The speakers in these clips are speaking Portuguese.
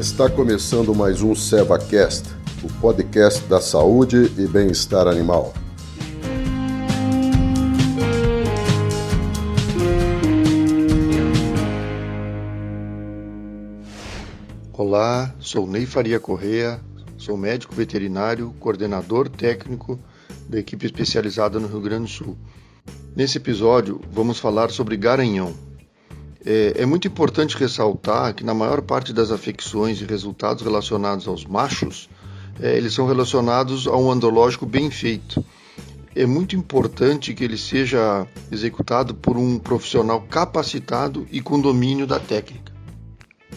Está começando mais um SevaCast, o podcast da saúde e bem-estar animal. Olá, sou Ney Faria Correa, sou médico veterinário, coordenador técnico da equipe especializada no Rio Grande do Sul. Nesse episódio, vamos falar sobre garanhão. É, é, muito importante ressaltar que na maior parte das afecções e resultados relacionados aos machos, é, eles são relacionados a um andrológico bem feito. É muito importante que ele seja executado por um profissional capacitado e com domínio da técnica.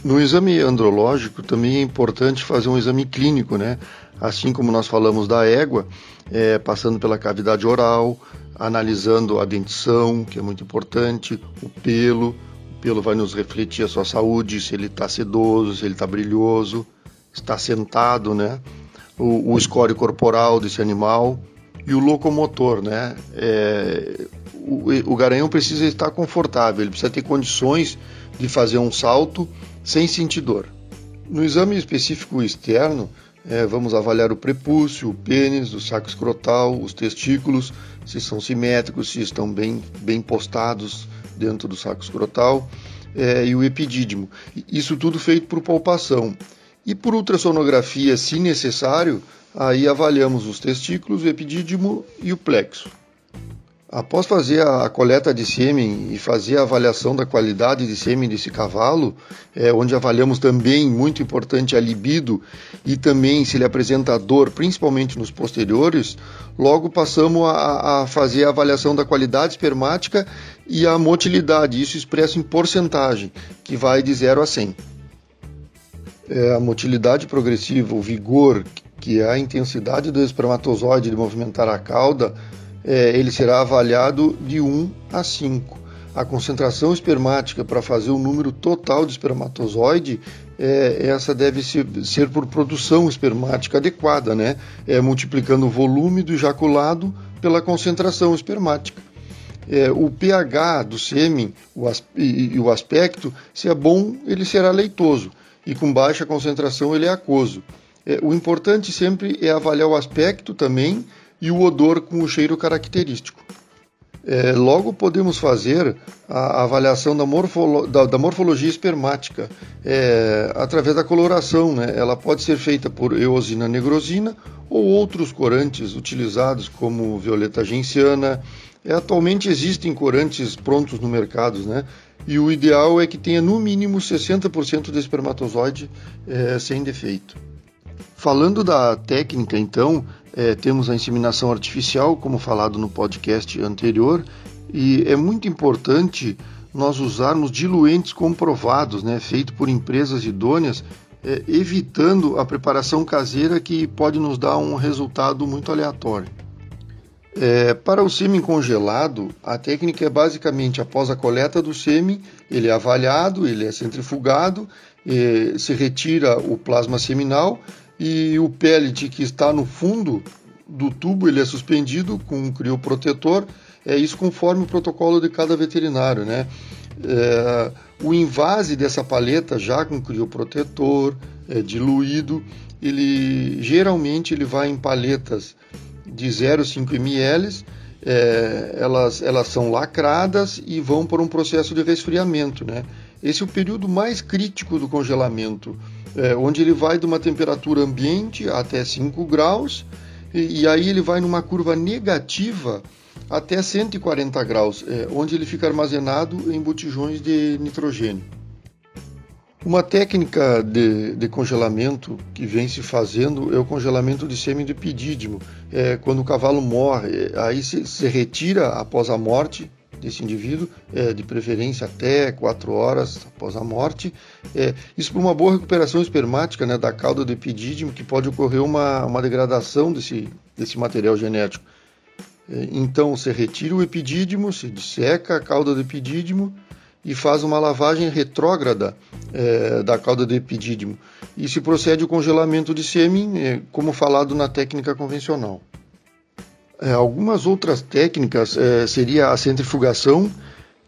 No exame andrológico também é importante fazer um exame clínico, né? Assim como nós falamos da égua, é, passando pela cavidade oral, analisando a dentição, que é muito importante, o pelo, pelo vai nos refletir a sua saúde, se ele está sedoso, se ele está brilhoso, está sentado, né? O, o escório corporal desse animal e o locomotor, né? É, o, o garanhão precisa estar confortável, ele precisa ter condições de fazer um salto sem sentir dor. No exame específico externo, é, vamos avaliar o prepúcio, o pênis, o saco escrotal, os testículos, se são simétricos, se estão bem, bem postados dentro do saco escrotal, é, e o epidídimo. Isso tudo feito por palpação. E por ultrassonografia, se necessário, aí avaliamos os testículos, o epidídimo e o plexo. Após fazer a coleta de sêmen e fazer a avaliação da qualidade de sêmen desse cavalo, é, onde avaliamos também, muito importante, a libido e também se ele apresenta dor, principalmente nos posteriores, logo passamos a, a fazer a avaliação da qualidade espermática e a motilidade, isso expresso em porcentagem, que vai de 0 a 100. É, a motilidade progressiva, o vigor, que é a intensidade do espermatozoide de movimentar a cauda, é, ele será avaliado de 1 a 5. A concentração espermática para fazer o número total de espermatozoide, é, essa deve ser, ser, por produção espermática adequada, né? É, multiplicando o volume do ejaculado pela concentração espermática. É, o pH do sêmen o e, o aspecto, se é bom, ele será leitoso, e com baixa concentração ele é aquoso. É, o importante sempre é avaliar o aspecto também e o odor com o cheiro característico. É, logo podemos fazer a avaliação da, morfolo, da, da morfologia espermática é, através da coloração. Né? Ela pode ser feita por eosina negrosina ou outros corantes utilizados como violeta genciana. É, atualmente existem corantes prontos no mercado, né? e o ideal é que tenha no mínimo 60% de espermatozoide é, sem defeito. Falando da técnica, então, é, temos a inseminação artificial, como falado no podcast anterior, e é muito importante nós usarmos diluentes comprovados, né, feitos por empresas idôneas, é, evitando a preparação caseira que pode nos dar um resultado muito aleatório. É, para o sêmen congelado, a técnica é basicamente após a coleta do sêmen, ele é avaliado, ele é centrifugado, é, se retira o plasma seminal e o pellet que está no fundo do tubo ele é suspendido com um crioprotetor, é isso conforme o protocolo de cada veterinário, né? É, o invase dessa paleta já com crioprotetor, é, diluído, ele geralmente ele vai em paletas de 0,5 ml, é, elas, elas são lacradas e vão para um processo de resfriamento, né? Esse é o período mais crítico do congelamento é, onde ele vai de uma temperatura ambiente até 5 graus e, e aí ele vai numa curva negativa até 140 graus, é, onde ele fica armazenado em botijões de nitrogênio. Uma técnica de, de, congelamento que vem se fazendo é o congelamento de sêmen de pedídimo. É, quando o cavalo morre, aí se, se retira após a morte desse indivíduo, é, de preferência até 4 horas após a morte. É, isso para uma boa recuperação espermática né, da cauda do epidídimo, que pode ocorrer uma, uma degradação desse, desse material genético. É, então, você retira o epidídimo, se disseca a cauda do epidídimo e faz uma lavagem retrógrada é, da cauda do epidídimo. E se procede o congelamento de sêmen, é, como falado na técnica convencional. É, algumas outras técnicas é, seria a centrifugação,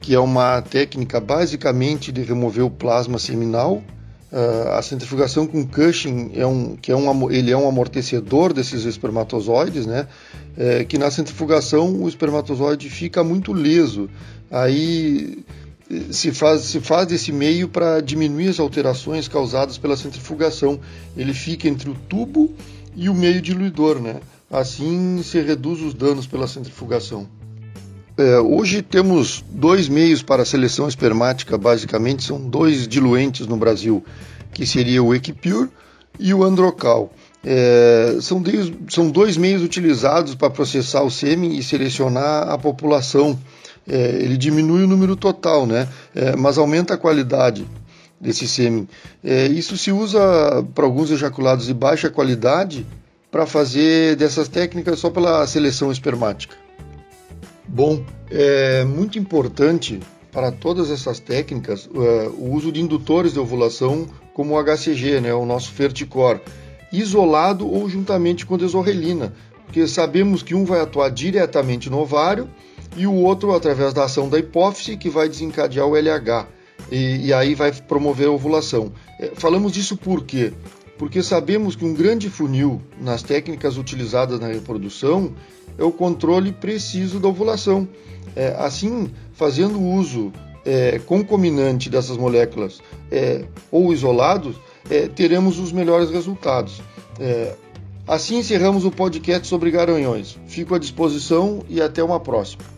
que é uma técnica basicamente de remover o plasma seminal. Uh, a centrifugação com Cushing é um, que é um, ele é um amortecedor desses espermatozoides, né? É, que na centrifugação o espermatozoide fica muito liso. Aí se faz, se faz desse meio para diminuir as alterações causadas pela centrifugação. Ele fica entre o tubo e o meio diluidor, né? Assim se reduz os danos pela centrifugação. É, hoje temos dois meios para a seleção espermática, basicamente são dois diluentes no Brasil, que seria o Equipure e o Androcal. É, são, são dois meios utilizados para processar o sêmen e selecionar a população. É, ele diminui o número total, né? É, mas aumenta a qualidade desse sêmen. É, isso se usa para alguns ejaculados de baixa qualidade para fazer dessas técnicas só pela seleção espermática. Bom, é muito importante para todas essas técnicas uh, o uso de indutores de ovulação como o HCG, né, o nosso Ferticor, isolado ou juntamente com desorrelina, porque sabemos que um vai atuar diretamente no ovário e o outro através da ação da hipófise que vai desencadear o LH e, e aí vai promover a ovulação. É, falamos disso por quê? Porque sabemos que um grande funil nas técnicas utilizadas na reprodução é o controle preciso da ovulação. É, assim, fazendo uso é, concominante dessas moléculas é, ou isolados, é, teremos os melhores resultados. É, assim encerramos o podcast sobre garanhões. Fico à disposição e até uma próxima.